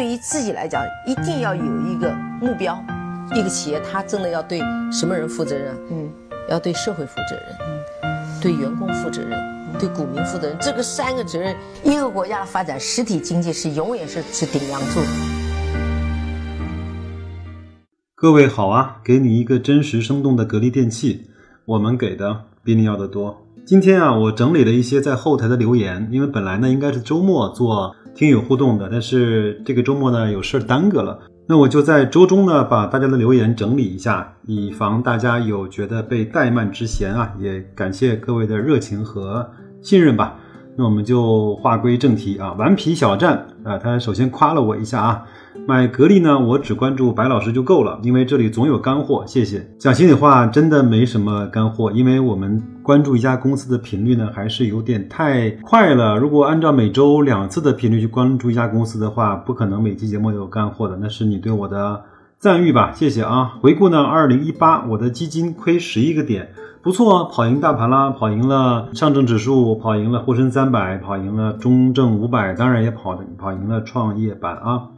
对于自己来讲，一定要有一个目标。一个企业，它真的要对什么人负责任？嗯，要对社会负责任，嗯，对员工负责任，对股民负责任。这个三个责任，一个国家的发展，实体经济是永远是是顶梁柱。各位好啊，给你一个真实生动的格力电器，我们给的比你要的多。今天啊，我整理了一些在后台的留言，因为本来呢应该是周末做听友互动的，但是这个周末呢有事儿耽搁了。那我就在周中呢，把大家的留言整理一下，以防大家有觉得被怠慢之嫌啊。也感谢各位的热情和信任吧。那我们就划归正题啊，顽皮小站啊，他首先夸了我一下啊。买格力呢，我只关注白老师就够了，因为这里总有干货。谢谢。讲心里话，真的没什么干货，因为我们关注一家公司的频率呢，还是有点太快了。如果按照每周两次的频率去关注一家公司的话，不可能每期节目都有干货的。那是你对我的赞誉吧？谢谢啊。回顾呢，二零一八我的基金亏十一个点，不错，跑赢大盘啦，跑赢了上证指数，跑赢了沪深三百，跑赢了中证五百，当然也跑跑赢了创业板啊。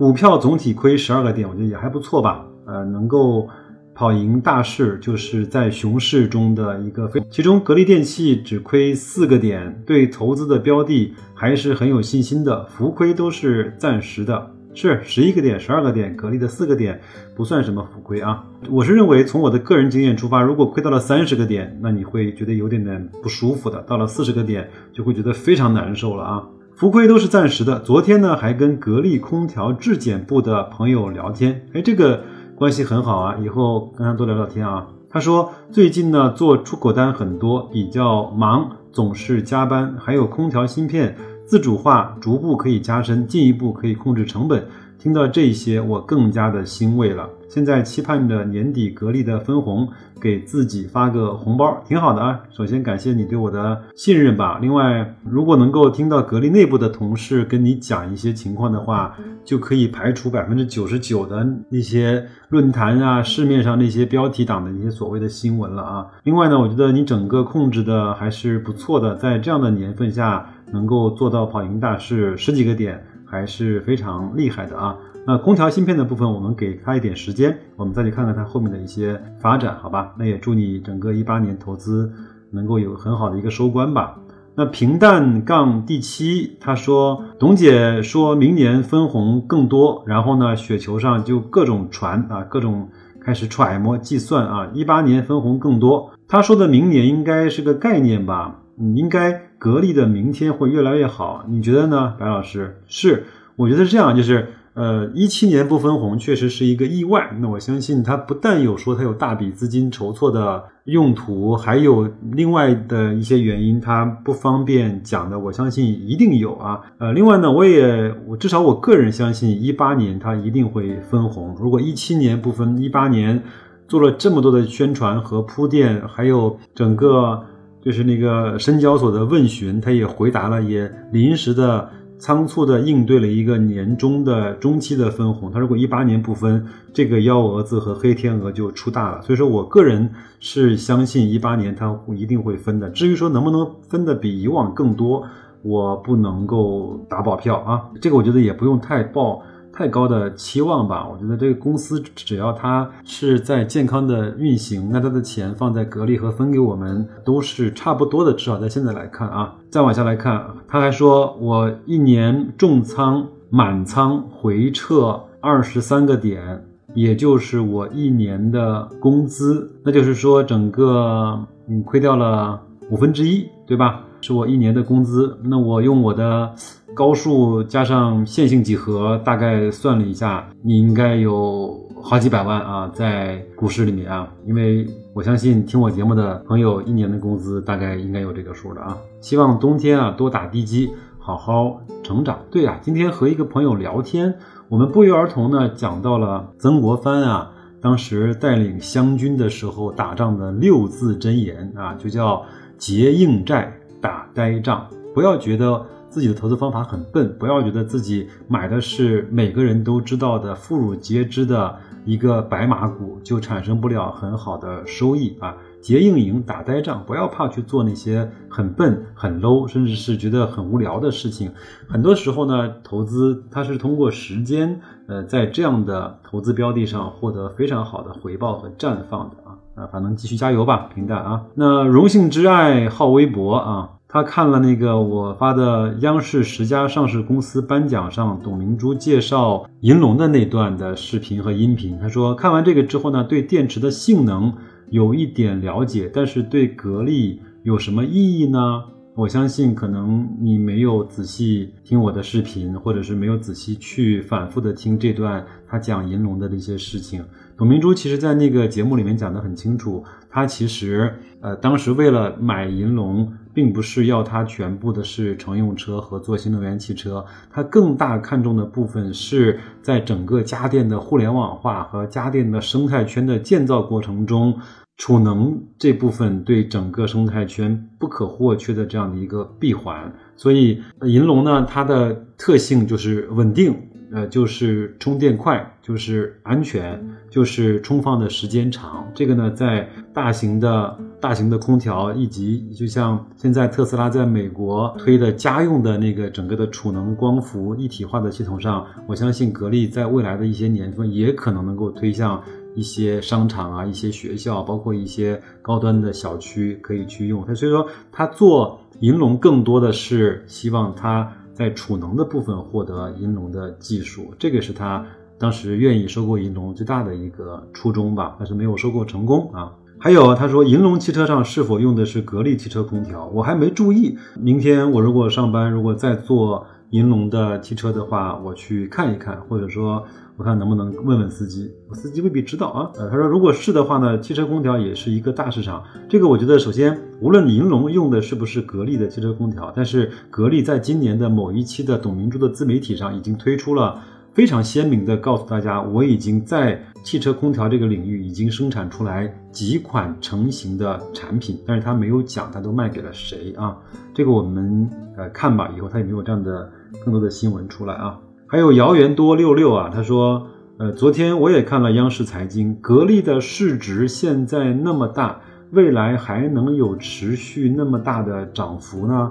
股票总体亏十二个点，我觉得也还不错吧。呃，能够跑赢大市，就是在熊市中的一个非。其中格力电器只亏四个点，对投资的标的还是很有信心的。浮亏都是暂时的，是十一个点、十二个点，格力的四个点不算什么浮亏啊。我是认为，从我的个人经验出发，如果亏到了三十个点，那你会觉得有点点不舒服的；到了四十个点，就会觉得非常难受了啊。浮亏都是暂时的。昨天呢，还跟格力空调质检部的朋友聊天，哎，这个关系很好啊，以后跟他多聊聊天啊。他说最近呢做出口单很多，比较忙，总是加班，还有空调芯片自主化逐步可以加深，进一步可以控制成本。听到这些，我更加的欣慰了。现在期盼着年底格力的分红，给自己发个红包，挺好的啊。首先感谢你对我的信任吧。另外，如果能够听到格力内部的同事跟你讲一些情况的话，就可以排除百分之九十九的那些论坛啊、市面上那些标题党的一些所谓的新闻了啊。另外呢，我觉得你整个控制的还是不错的，在这样的年份下，能够做到跑赢大市十几个点。还是非常厉害的啊！那空调芯片的部分，我们给他一点时间，我们再去看看它后面的一些发展，好吧？那也祝你整个一八年投资能够有很好的一个收官吧。那平淡杠第七他说，董姐说明年分红更多，然后呢，雪球上就各种传啊，各种开始揣摩计算啊，一八年分红更多。他说的明年应该是个概念吧？嗯，应该。格力的明天会越来越好，你觉得呢，白老师？是，我觉得是这样，就是，呃，一七年不分红确实是一个意外。那我相信它不但有说它有大笔资金筹措的用途，还有另外的一些原因，它不方便讲的，我相信一定有啊。呃，另外呢，我也我至少我个人相信，一八年它一定会分红。如果一七年不分，一八年做了这么多的宣传和铺垫，还有整个。就是那个深交所的问询，他也回答了，也临时的、仓促的应对了一个年终的中期的分红。他如果一八年不分，这个幺蛾子和黑天鹅就出大了。所以说我个人是相信一八年他一定会分的。至于说能不能分的比以往更多，我不能够打保票啊。这个我觉得也不用太抱。太高的期望吧，我觉得这个公司只要它是在健康的运行，那它的钱放在格力和分给我们都是差不多的，至少在现在来看啊。再往下来看，他还说我一年重仓满仓回撤二十三个点，也就是我一年的工资，那就是说整个嗯亏掉了五分之一，对吧？是我一年的工资，那我用我的高数加上线性几何，大概算了一下，你应该有好几百万啊，在股市里面啊，因为我相信听我节目的朋友一年的工资大概应该有这个数的啊。希望冬天啊多打地基，好好成长。对啊，今天和一个朋友聊天，我们不约而同呢讲到了曾国藩啊，当时带领湘军的时候打仗的六字真言啊，就叫结硬债。打呆仗，不要觉得自己的投资方法很笨，不要觉得自己买的是每个人都知道的妇孺皆知的一个白马股，就产生不了很好的收益啊！结硬营打呆仗，不要怕去做那些很笨、很 low，甚至是觉得很无聊的事情。很多时候呢，投资它是通过时间，呃，在这样的投资标的上获得非常好的回报和绽放的啊啊，反正继续加油吧，平淡啊。那荣幸之爱好微博啊。他看了那个我发的央视十家上市公司颁奖上董明珠介绍银龙的那段的视频和音频。他说看完这个之后呢，对电池的性能有一点了解，但是对格力有什么意义呢？我相信可能你没有仔细听我的视频，或者是没有仔细去反复的听这段他讲银龙的那些事情。董明珠其实在那个节目里面讲得很清楚，他其实呃当时为了买银龙。并不是要它全部的是乘用车和做新能源汽车，它更大看重的部分是在整个家电的互联网化和家电的生态圈的建造过程中，储能这部分对整个生态圈不可或缺的这样的一个闭环。所以银龙呢，它的特性就是稳定。呃，就是充电快，就是安全，就是充放的时间长。这个呢，在大型的、大型的空调以及就像现在特斯拉在美国推的家用的那个整个的储能光伏一体化的系统上，我相信格力在未来的一些年份也可能能够推向一些商场啊、一些学校，包括一些高端的小区可以去用。它所以说，它做银龙更多的是希望它。在储能的部分获得银龙的技术，这个是他当时愿意收购银龙最大的一个初衷吧，但是没有收购成功啊。还有他说银龙汽车上是否用的是格力汽车空调，我还没注意。明天我如果上班，如果再坐银龙的汽车的话，我去看一看，或者说。我看能不能问问司机，我司机未必知道啊。呃，他说如果是的话呢，汽车空调也是一个大市场。这个我觉得，首先无论银龙用的是不是格力的汽车空调，但是格力在今年的某一期的董明珠的自媒体上已经推出了非常鲜明的告诉大家，我已经在汽车空调这个领域已经生产出来几款成型的产品，但是他没有讲他都卖给了谁啊。这个我们呃看吧，以后他有没有这样的更多的新闻出来啊？还有谣言多六六啊，他说，呃，昨天我也看了央视财经，格力的市值现在那么大，未来还能有持续那么大的涨幅呢？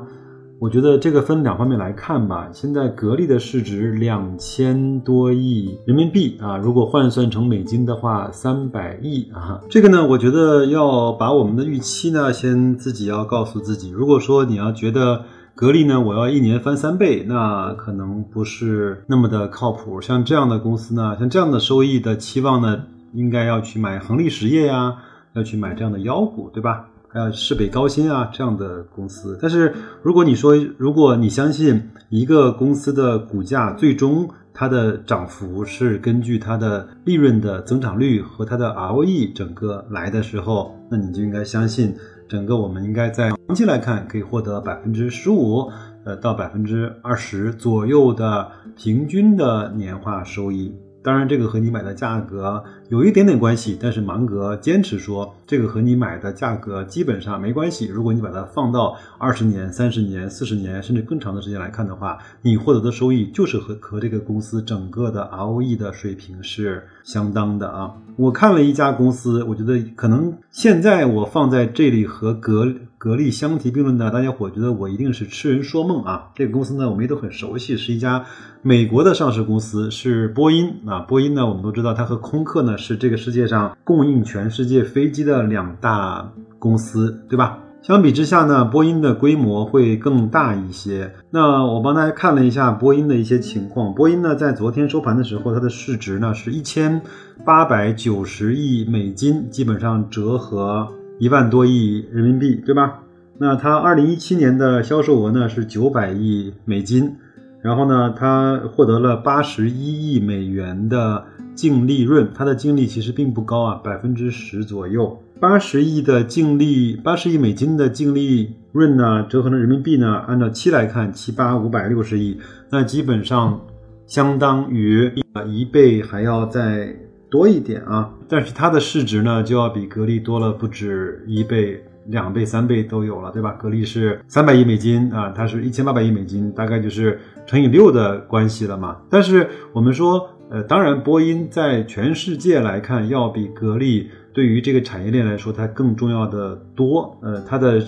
我觉得这个分两方面来看吧。现在格力的市值两千多亿人民币啊，如果换算成美金的话，三百亿啊。这个呢，我觉得要把我们的预期呢，先自己要告诉自己。如果说你要觉得，格力呢，我要一年翻三倍，那可能不是那么的靠谱。像这样的公司呢，像这样的收益的期望呢，应该要去买恒力实业呀，要去买这样的妖股，对吧？还有市北高新啊这样的公司。但是如果你说，如果你相信一个公司的股价最终它的涨幅是根据它的利润的增长率和它的 ROE 整个来的时候，那你就应该相信。整个我们应该在长期来看可以获得百分之十五，呃到百分之二十左右的平均的年化收益。当然，这个和你买的价格有一点点关系，但是芒格坚持说，这个和你买的价格基本上没关系。如果你把它放到二十年、三十年、四十年，甚至更长的时间来看的话，你获得的收益就是和和这个公司整个的 ROE 的水平是相当的啊。我看了一家公司，我觉得可能现在我放在这里和格格力相提并论的，大家伙觉得我一定是痴人说梦啊。这个公司呢，我们也都很熟悉，是一家美国的上市公司，是波音啊。波音呢，我们都知道它和空客呢是这个世界上供应全世界飞机的两大公司，对吧？相比之下呢，波音的规模会更大一些。那我帮大家看了一下波音的一些情况。波音呢，在昨天收盘的时候，它的市值呢是一千八百九十亿美金，基本上折合一万多亿人民币，对吧？那它二零一七年的销售额呢是九百亿美金，然后呢，它获得了八十一亿美元的净利润，它的净利其实并不高啊，百分之十左右。八十亿的净利，八十亿美金的净利润呢，折合成人民币呢，按照七来看，七八五百六十亿，那基本上相当于一倍还要再多一点啊。但是它的市值呢，就要比格力多了不止一倍、两倍、三倍都有了，对吧？格力是三百亿美金啊，它是一千八百亿美金，大概就是乘以六的关系了嘛。但是我们说，呃，当然波音在全世界来看，要比格力。对于这个产业链来说，它更重要的多。呃，它的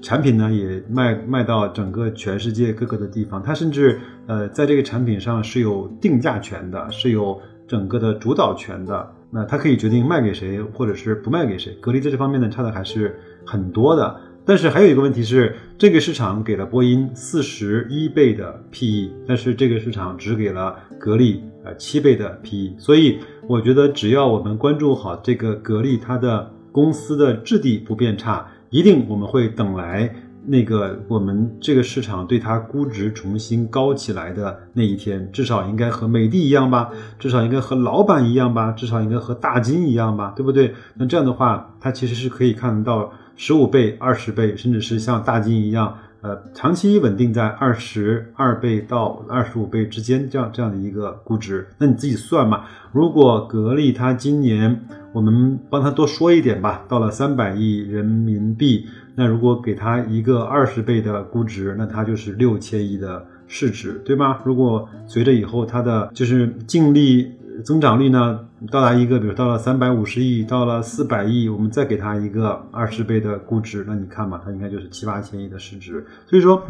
产品呢也卖卖到整个全世界各个的地方，它甚至呃在这个产品上是有定价权的，是有整个的主导权的。那它可以决定卖给谁，或者是不卖给谁。格力在这方面呢差的还是很多的。但是还有一个问题是，这个市场给了波音四十一倍的 PE，但是这个市场只给了格力呃七倍的 PE。所以我觉得，只要我们关注好这个格力，它的公司的质地不变差，一定我们会等来那个我们这个市场对它估值重新高起来的那一天。至少应该和美的一样吧，至少应该和老板一样吧，至少应该和大金一样吧，对不对？那这样的话，它其实是可以看得到。十五倍、二十倍，甚至是像大金一样，呃，长期稳定在二十二倍到二十五倍之间，这样这样的一个估值。那你自己算嘛。如果格力它今年，我们帮他多说一点吧，到了三百亿人民币，那如果给他一个二十倍的估值，那它就是六千亿的市值，对吧？如果随着以后它的就是净利。增长率呢，到达一个，比如到了三百五十亿，到了四百亿，我们再给它一个二十倍的估值，那你看嘛，它应该就是七八千亿的市值。所以说，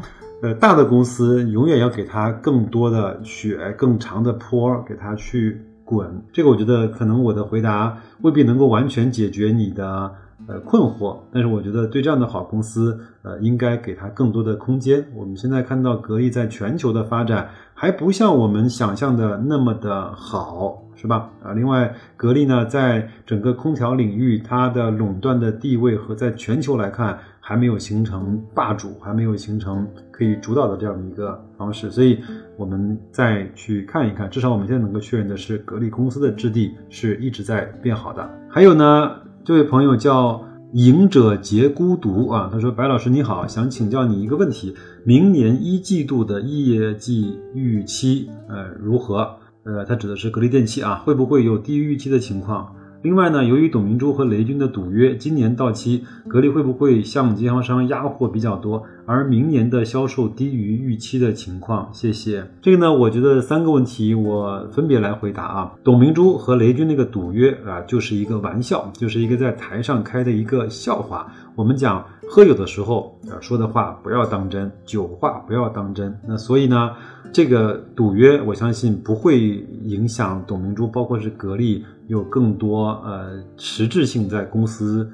呃，大的公司永远要给它更多的雪，更长的坡，给它去滚。这个我觉得可能我的回答未必能够完全解决你的。呃，困惑，但是我觉得对这样的好公司，呃，应该给它更多的空间。我们现在看到格力在全球的发展还不像我们想象的那么的好，是吧？啊，另外，格力呢，在整个空调领域，它的垄断的地位和在全球来看还没有形成霸主，还没有形成可以主导的这样的一个方式。所以，我们再去看一看，至少我们现在能够确认的是，格力公司的质地是一直在变好的。还有呢？这位朋友叫赢者皆孤独啊，他说：“白老师你好，想请教你一个问题，明年一季度的业绩预期呃如何？呃，他指的是格力电器啊，会不会有低于预期的情况？”另外呢，由于董明珠和雷军的赌约今年到期，格力会不会向经销商压货比较多，而明年的销售低于预期的情况？谢谢。这个呢，我觉得三个问题我分别来回答啊。董明珠和雷军那个赌约啊，就是一个玩笑，就是一个在台上开的一个笑话。我们讲喝酒的时候啊，说的话不要当真，酒话不要当真。那所以呢，这个赌约我相信不会影响董明珠，包括是格力。有更多呃实质性在公司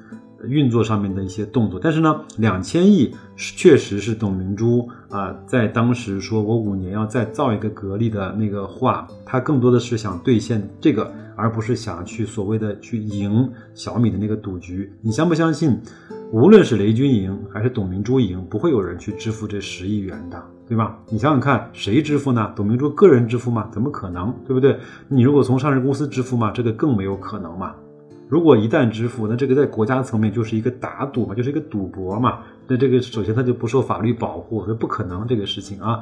运作上面的一些动作，但是呢，两千亿确实是董明珠啊在当时说我五年要再造一个格力的那个话，他更多的是想兑现这个，而不是想去所谓的去赢小米的那个赌局。你相不相信？无论是雷军赢还是董明珠赢，不会有人去支付这十亿元的。对吧？你想想看，谁支付呢？董明珠个人支付吗？怎么可能？对不对？你如果从上市公司支付嘛，这个更没有可能嘛。如果一旦支付，那这个在国家层面就是一个打赌嘛，就是一个赌博嘛。那这个首先它就不受法律保护，所以不可能这个事情啊。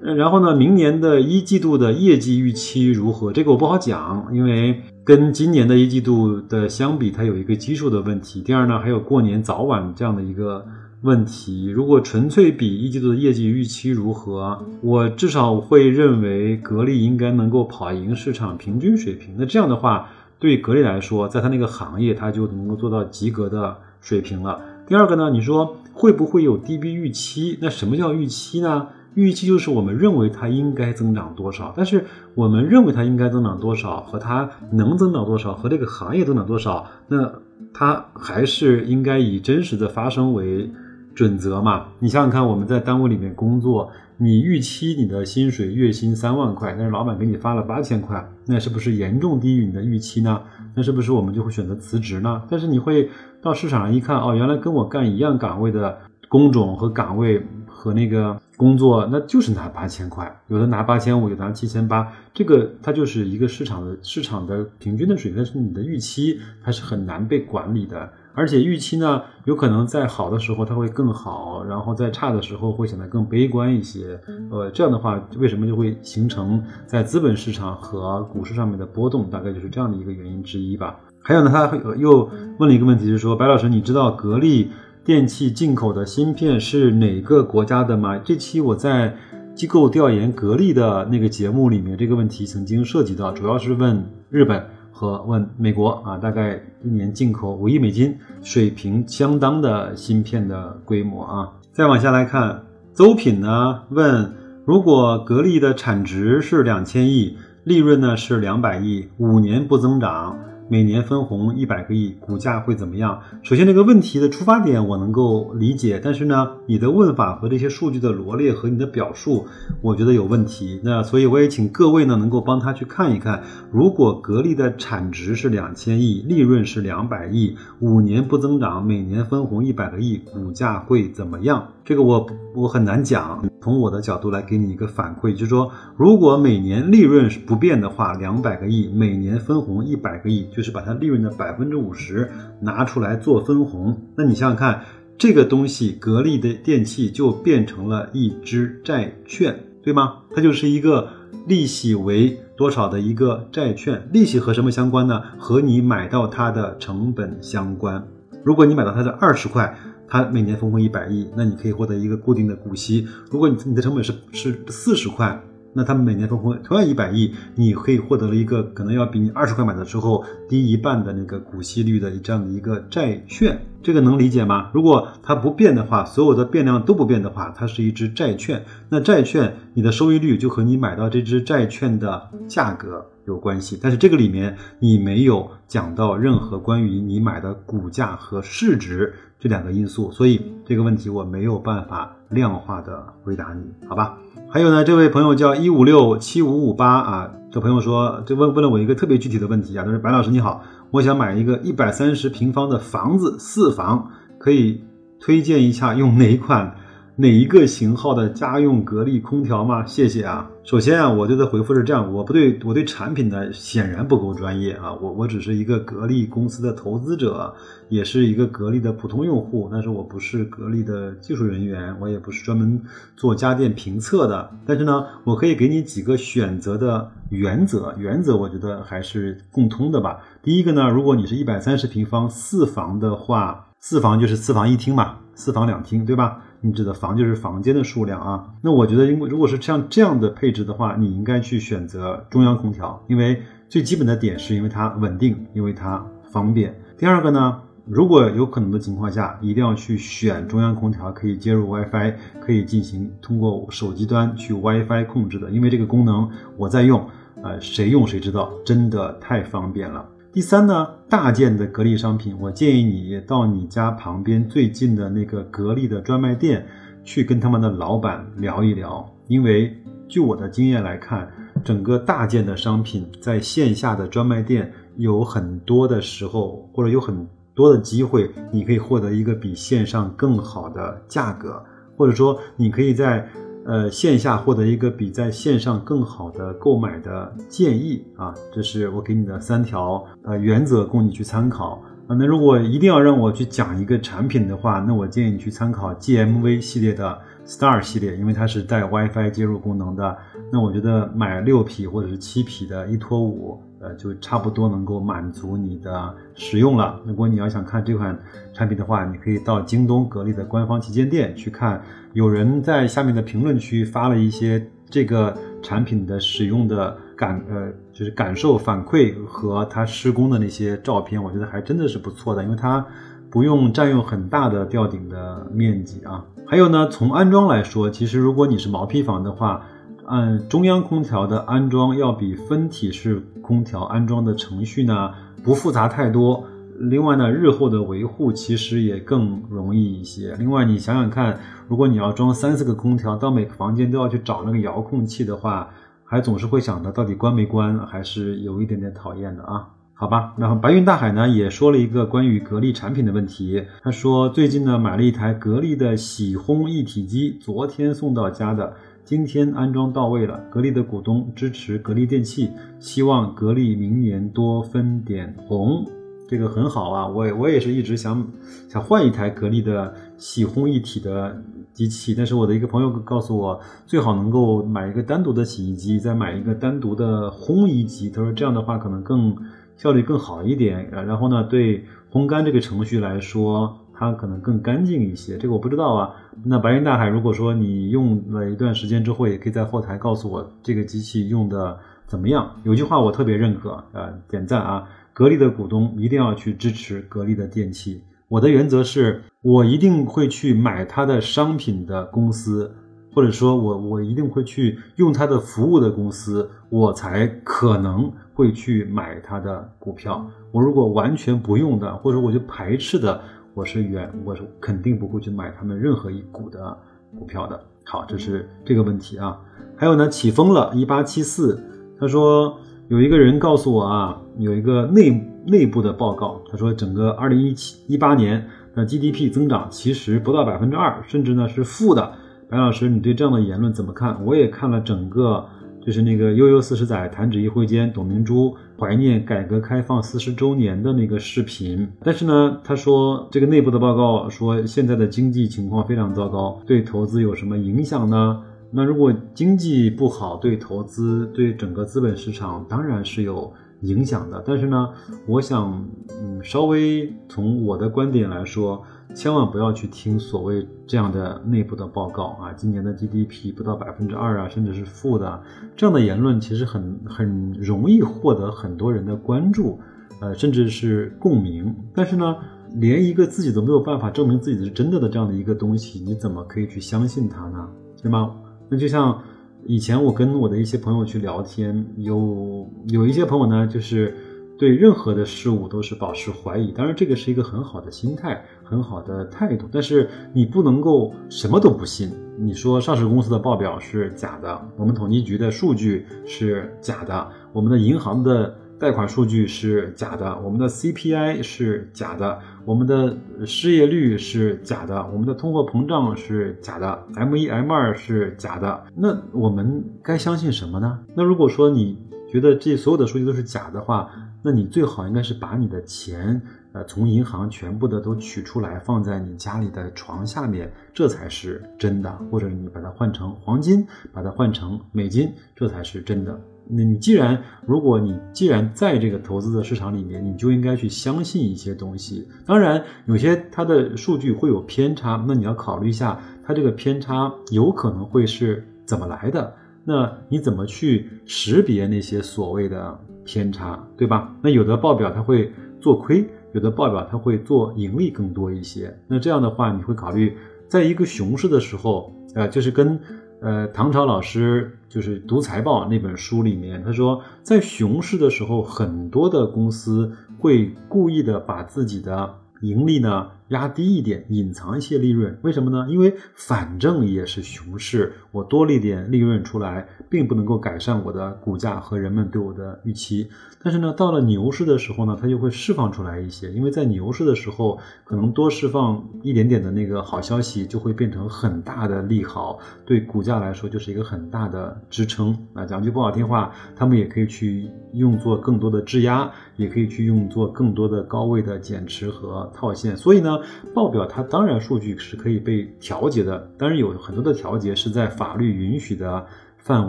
然后呢，明年的一季度的业绩预期如何？这个我不好讲，因为跟今年的一季度的相比，它有一个基数的问题。第二呢，还有过年早晚这样的一个。问题，如果纯粹比一季度的业绩预期如何，我至少会认为格力应该能够跑赢市场平均水平。那这样的话，对格力来说，在它那个行业，它就能够做到及格的水平了。第二个呢，你说会不会有低于预期？那什么叫预期呢？预期就是我们认为它应该增长多少，但是我们认为它应该增长多少和它能增长多少和这个行业增长多少，那它还是应该以真实的发生为。准则嘛，你想想看，我们在单位里面工作，你预期你的薪水月薪三万块，但是老板给你发了八千块，那是不是严重低于你的预期呢？那是不是我们就会选择辞职呢？但是你会到市场上一看，哦，原来跟我干一样岗位的工种和岗位和那个工作，那就是拿八千块，有的拿八千五，有的拿七千八，这个它就是一个市场的市场的平均的水平，但是你的预期它是很难被管理的。而且预期呢，有可能在好的时候它会更好，然后在差的时候会显得更悲观一些。呃，这样的话，为什么就会形成在资本市场和股市上面的波动？大概就是这样的一个原因之一吧。还有呢，他又问了一个问题，就是说白老师，你知道格力电器进口的芯片是哪个国家的吗？这期我在机构调研格力的那个节目里面，这个问题曾经涉及到，主要是问日本。和问美国啊，大概一年进口五亿美金水平相当的芯片的规模啊。再往下来看，邹品呢问，如果格力的产值是两千亿，利润呢是两百亿，五年不增长。每年分红一百个亿，股价会怎么样？首先，这个问题的出发点我能够理解，但是呢，你的问法和这些数据的罗列和你的表述，我觉得有问题。那所以我也请各位呢，能够帮他去看一看，如果格力的产值是两千亿，利润是两百亿，五年不增长，每年分红一百个亿，股价会怎么样？这个我我很难讲。从我的角度来给你一个反馈，就是说，如果每年利润是不变的话，两百个亿，每年分红一百个亿，就是把它利润的百分之五十拿出来做分红。那你想想看，这个东西格力的电器就变成了一支债券，对吗？它就是一个利息为多少的一个债券，利息和什么相关呢？和你买到它的成本相关。如果你买到它的二十块。它每年分红一百亿，那你可以获得一个固定的股息。如果你你的成本是是四十块，那他们每年分红同样一百亿，你可以获得了一个可能要比你二十块买的时候低一半的那个股息率的这样的一个债券。这个能理解吗？如果它不变的话，所有的变量都不变的话，它是一只债券。那债券你的收益率就和你买到这只债券的价格有关系。但是这个里面你没有讲到任何关于你买的股价和市值。这两个因素，所以这个问题我没有办法量化的回答你，好吧？还有呢，这位朋友叫一五六七五五八啊，这朋友说，就问问了我一个特别具体的问题啊，他说白老师你好，我想买一个一百三十平方的房子，四房，可以推荐一下用哪一款？哪一个型号的家用格力空调吗？谢谢啊。首先啊，我觉得回复是这样，我不对我对产品呢显然不够专业啊。我我只是一个格力公司的投资者，也是一个格力的普通用户，但是我不是格力的技术人员，我也不是专门做家电评测的。但是呢，我可以给你几个选择的原则，原则我觉得还是共通的吧。第一个呢，如果你是一百三十平方四房的话，四房就是四房一厅嘛，四房两厅，对吧？你指的房就是房间的数量啊，那我觉得，因为如果是像这样的配置的话，你应该去选择中央空调，因为最基本的点是因为它稳定，因为它方便。第二个呢，如果有可能的情况下，一定要去选中央空调可以接入 WiFi，可以进行通过手机端去 WiFi 控制的，因为这个功能我在用，呃，谁用谁知道，真的太方便了。第三呢，大件的格力商品，我建议你到你家旁边最近的那个格力的专卖店去跟他们的老板聊一聊，因为据我的经验来看，整个大件的商品在线下的专卖店有很多的时候，或者有很多的机会，你可以获得一个比线上更好的价格，或者说你可以在。呃，线下获得一个比在线上更好的购买的建议啊，这是我给你的三条呃原则，供你去参考啊。那如果一定要让我去讲一个产品的话，那我建议你去参考 GMV 系列的 Star 系列，因为它是带 WiFi 接入功能的。那我觉得买六匹或者是七匹的一拖五。就差不多能够满足你的使用了。如果你要想看这款产品的话，你可以到京东格力的官方旗舰店去看。有人在下面的评论区发了一些这个产品的使用的感，呃，就是感受反馈和它施工的那些照片，我觉得还真的是不错的，因为它不用占用很大的吊顶的面积啊。还有呢，从安装来说，其实如果你是毛坯房的话。按中央空调的安装要比分体式空调安装的程序呢不复杂太多。另外呢，日后的维护其实也更容易一些。另外，你想想看，如果你要装三四个空调，到每个房间都要去找那个遥控器的话，还总是会想着到底关没关，还是有一点点讨厌的啊。好吧，然后白云大海呢也说了一个关于格力产品的问题。他说最近呢买了一台格力的洗烘一体机，昨天送到家的。今天安装到位了，格力的股东支持格力电器，希望格力明年多分点红，这个很好啊。我我也是一直想想换一台格力的洗烘一体的机器，但是我的一个朋友告诉我，最好能够买一个单独的洗衣机，再买一个单独的烘衣机。他说这样的话可能更效率更好一点，然后呢，对烘干这个程序来说。它可能更干净一些，这个我不知道啊。那白云大海，如果说你用了一段时间之后，也可以在后台告诉我这个机器用的怎么样？有句话我特别认可，呃，点赞啊！格力的股东一定要去支持格力的电器。我的原则是我一定会去买它的商品的公司，或者说我我一定会去用它的服务的公司，我才可能会去买它的股票。我如果完全不用的，或者我就排斥的，我是远我是肯定不会去买他们任何一股的股票的。好，这是这个问题啊。还有呢，起风了，一八七四，他说有一个人告诉我啊，有一个内内部的报告，他说整个二零一七一八年的 GDP 增长其实不到百分之二，甚至呢是负的。白老师，你对这样的言论怎么看？我也看了整个，就是那个悠悠四十载弹指一挥间，董明珠怀念改革开放四十周年的那个视频。但是呢，他说这个内部的报告说现在的经济情况非常糟糕，对投资有什么影响呢？那如果经济不好，对投资、对整个资本市场当然是有影响的。但是呢，我想，嗯，稍微从我的观点来说，千万不要去听所谓这样的内部的报告啊。今年的 GDP 不到百分之二啊，甚至是负的，这样的言论其实很很容易获得很多人的关注，呃，甚至是共鸣。但是呢，连一个自己都没有办法证明自己是真的的这样的一个东西，你怎么可以去相信它呢？对吗？那就像以前我跟我的一些朋友去聊天，有有一些朋友呢，就是对任何的事物都是保持怀疑。当然，这个是一个很好的心态，很好的态度。但是你不能够什么都不信。你说上市公司的报表是假的，我们统计局的数据是假的，我们的银行的。贷款数据是假的，我们的 CPI 是假的，我们的失业率是假的，我们的通货膨胀是假的，M 一 M 二是假的。那我们该相信什么呢？那如果说你觉得这所有的数据都是假的话，那你最好应该是把你的钱，呃，从银行全部的都取出来，放在你家里的床下面，这才是真的。或者你把它换成黄金，把它换成美金，这才是真的。那你既然，如果你既然在这个投资的市场里面，你就应该去相信一些东西。当然，有些它的数据会有偏差，那你要考虑一下，它这个偏差有可能会是怎么来的？那你怎么去识别那些所谓的偏差，对吧？那有的报表它会做亏，有的报表它会做盈利更多一些。那这样的话，你会考虑，在一个熊市的时候，呃，就是跟。呃，唐朝老师就是读财报那本书里面，他说，在熊市的时候，很多的公司会故意的把自己的盈利呢。压低一点，隐藏一些利润，为什么呢？因为反正也是熊市，我多了一点利润出来，并不能够改善我的股价和人们对我的预期。但是呢，到了牛市的时候呢，它就会释放出来一些，因为在牛市的时候，可能多释放一点点的那个好消息，就会变成很大的利好，对股价来说就是一个很大的支撑。啊，讲句不好听话，他们也可以去用作更多的质押，也可以去用作更多的高位的减持和套现。所以呢。报表它当然数据是可以被调节的，当然有很多的调节是在法律允许的范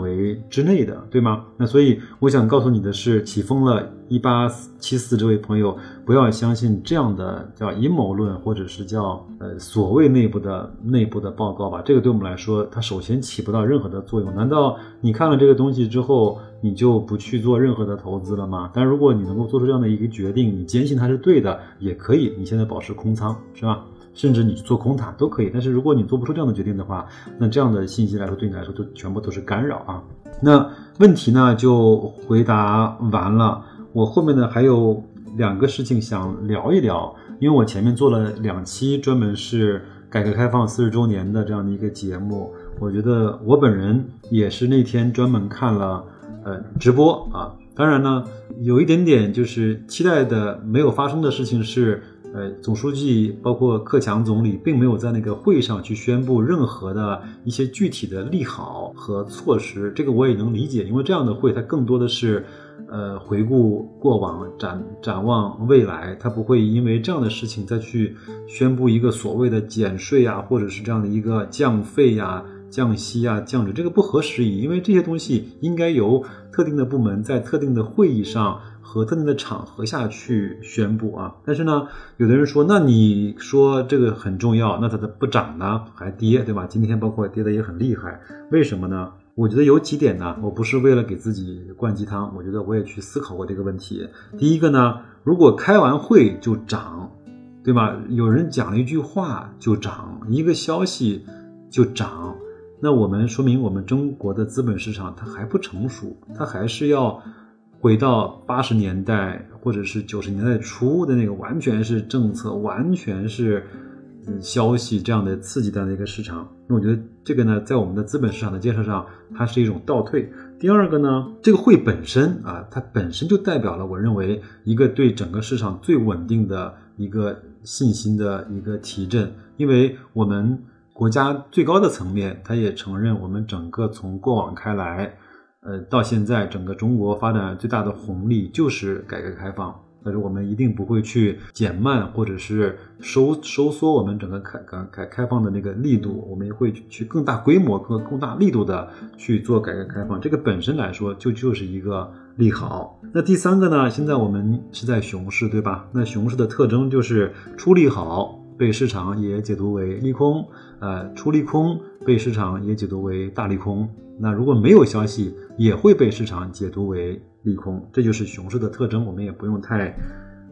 围之内的，对吗？那所以我想告诉你的是，起风了一八七四这位朋友，不要相信这样的叫阴谋论，或者是叫呃所谓内部的内部的报告吧。这个对我们来说，它首先起不到任何的作用。难道你看了这个东西之后？你就不去做任何的投资了吗？但如果你能够做出这样的一个决定，你坚信它是对的，也可以。你现在保持空仓，是吧？甚至你去做空它都可以。但是如果你做不出这样的决定的话，那这样的信息来说，对你来说都全部都是干扰啊。那问题呢就回答完了。我后面呢还有两个事情想聊一聊，因为我前面做了两期专门是改革开放四十周年的这样的一个节目，我觉得我本人也是那天专门看了。呃，直播啊，当然呢，有一点点就是期待的没有发生的事情是，呃，总书记包括克强总理并没有在那个会上去宣布任何的一些具体的利好和措施，这个我也能理解，因为这样的会它更多的是，呃，回顾过往，展展望未来，它不会因为这样的事情再去宣布一个所谓的减税啊，或者是这样的一个降费呀。降息啊，降准，这个不合时宜，因为这些东西应该由特定的部门在特定的会议上和特定的场合下去宣布啊。但是呢，有的人说，那你说这个很重要，那它的不涨呢，还跌，对吧？今天包括跌的也很厉害，为什么呢？我觉得有几点呢，我不是为了给自己灌鸡汤，我觉得我也去思考过这个问题。第一个呢，如果开完会就涨，对吧？有人讲了一句话就涨，一个消息就涨，那我们说明我们中国的资本市场它还不成熟，它还是要。回到八十年代或者是九十年代初的那个，完全是政策，完全是嗯消息这样的刺激的那个市场。那我觉得这个呢，在我们的资本市场的建设上，它是一种倒退。第二个呢，这个会本身啊，它本身就代表了我认为一个对整个市场最稳定的一个信心的一个提振，因为我们国家最高的层面，它也承认我们整个从过往开来。呃，到现在整个中国发展最大的红利就是改革开放，但是我们一定不会去减慢或者是收收缩我们整个开改改开放的那个力度，我们也会去更大规模和更大力度的去做改革开放。这个本身来说就就是一个利好。那第三个呢？现在我们是在熊市，对吧？那熊市的特征就是出利好被市场也解读为利空，呃，出利空被市场也解读为大利空。那如果没有消息，也会被市场解读为利空，这就是熊市的特征，我们也不用太，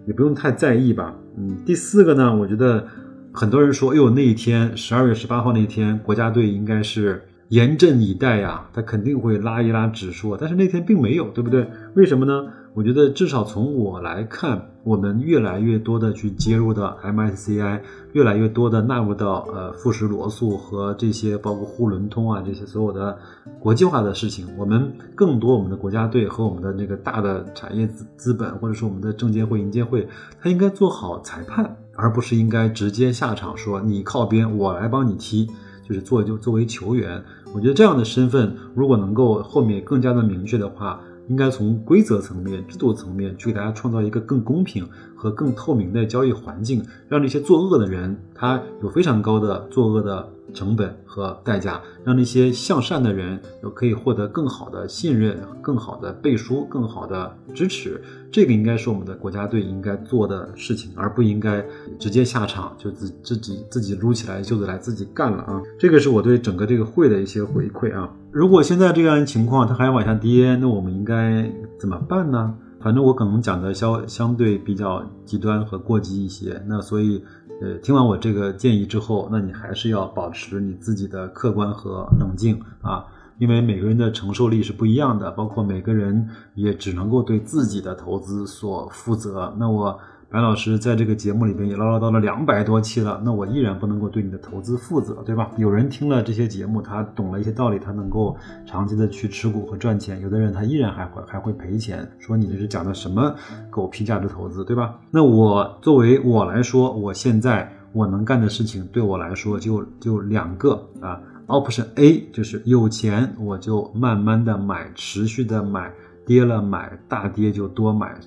也不用太在意吧。嗯，第四个呢，我觉得很多人说，哎呦，那一天十二月十八号那天，国家队应该是严阵以待呀，他肯定会拉一拉指数，但是那天并没有，对不对？为什么呢？我觉得至少从我来看，我们越来越多的去接入到 MSCI，越来越多的纳入到呃富时罗素和这些包括沪伦通啊这些所有的国际化的事情，我们更多我们的国家队和我们的那个大的产业资资本或者说我们的证监会、银监会，它应该做好裁判，而不是应该直接下场说你靠边，我来帮你踢，就是做就作为球员。我觉得这样的身份如果能够后面更加的明确的话。应该从规则层面、制度层面去给大家创造一个更公平和更透明的交易环境，让这些作恶的人他有非常高的作恶的。成本和代价，让那些向善的人有可以获得更好的信任、更好的背书、更好的支持。这个应该是我们的国家队应该做的事情，而不应该直接下场就自自己自己撸起来袖子来自己干了啊！这个是我对整个这个会的一些回馈啊。如果现在这样情况它还往下跌，那我们应该怎么办呢？反正我可能讲的相相对比较极端和过激一些，那所以。呃，听完我这个建议之后，那你还是要保持你自己的客观和冷静啊，因为每个人的承受力是不一样的，包括每个人也只能够对自己的投资所负责。那我。白老师在这个节目里边也唠唠叨了两百多期了，那我依然不能够对你的投资负责，对吧？有人听了这些节目，他懂了一些道理，他能够长期的去持股和赚钱；有的人他依然还会还会赔钱，说你这是讲的什么狗屁价值投资，对吧？那我作为我来说，我现在我能干的事情，对我来说就就两个啊，Option A 就是有钱我就慢慢的买，持续的买，跌了买，大跌就多买。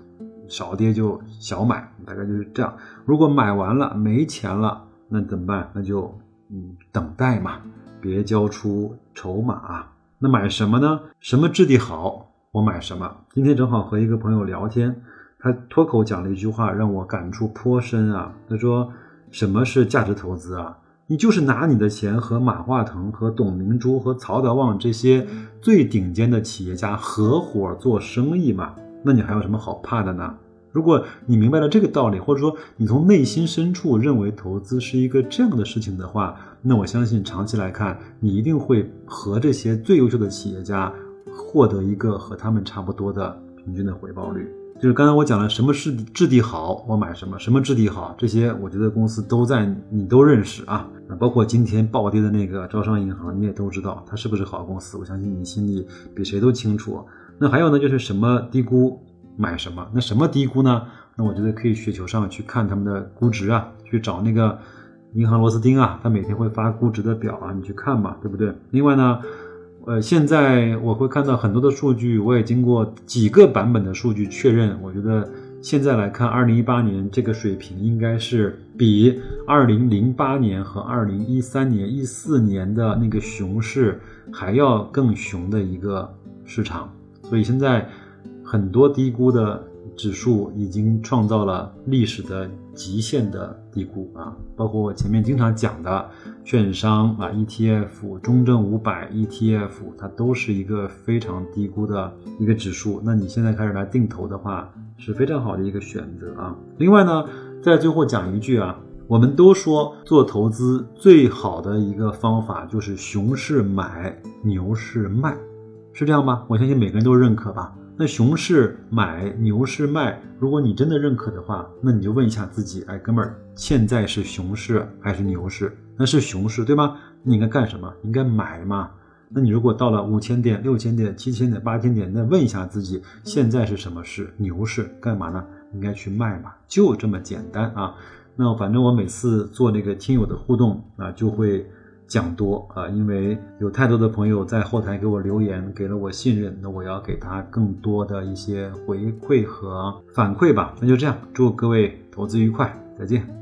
少跌就小买，大概就是这样。如果买完了没钱了，那怎么办？那就嗯等待嘛，别交出筹码。那买什么呢？什么质地好，我买什么。今天正好和一个朋友聊天，他脱口讲了一句话，让我感触颇深啊。他说：“什么是价值投资啊？你就是拿你的钱和马化腾、和董明珠、和曹德旺这些最顶尖的企业家合伙做生意嘛。”那你还有什么好怕的呢？如果你明白了这个道理，或者说你从内心深处认为投资是一个这样的事情的话，那我相信长期来看，你一定会和这些最优秀的企业家获得一个和他们差不多的平均的回报率。就是刚才我讲了，什么是质地好，我买什么；什么质地好，这些我觉得公司都在，你都认识啊。那包括今天暴跌的那个招商银行，你也都知道它是不是好公司。我相信你心里比谁都清楚。那还有呢，就是什么低估买什么？那什么低估呢？那我觉得可以雪球上去看他们的估值啊，去找那个银行螺丝钉啊，他每天会发估值的表啊，你去看嘛，对不对？另外呢，呃，现在我会看到很多的数据，我也经过几个版本的数据确认，我觉得现在来看，二零一八年这个水平应该是比二零零八年和二零一三年、一四年的那个熊市还要更熊的一个市场。所以现在很多低估的指数已经创造了历史的极限的低估啊，包括我前面经常讲的券商啊、ETF、中证五百 ETF，它都是一个非常低估的一个指数。那你现在开始来定投的话，是非常好的一个选择啊。另外呢，在最后讲一句啊，我们都说做投资最好的一个方法就是熊市买，牛市卖，是这样吗？我相信每个人都认可吧。那熊市买，牛市卖。如果你真的认可的话，那你就问一下自己，哎，哥们儿，现在是熊市还是牛市？那是熊市，对吗？你应该干什么？应该买嘛。那你如果到了五千点、六千点、七千点、八千点，那问一下自己，现在是什么市？牛市，干嘛呢？应该去卖嘛，就这么简单啊。那反正我每次做那个听友的互动啊，就会。讲多啊，因为有太多的朋友在后台给我留言，给了我信任，那我要给他更多的一些回馈和反馈吧。那就这样，祝各位投资愉快，再见。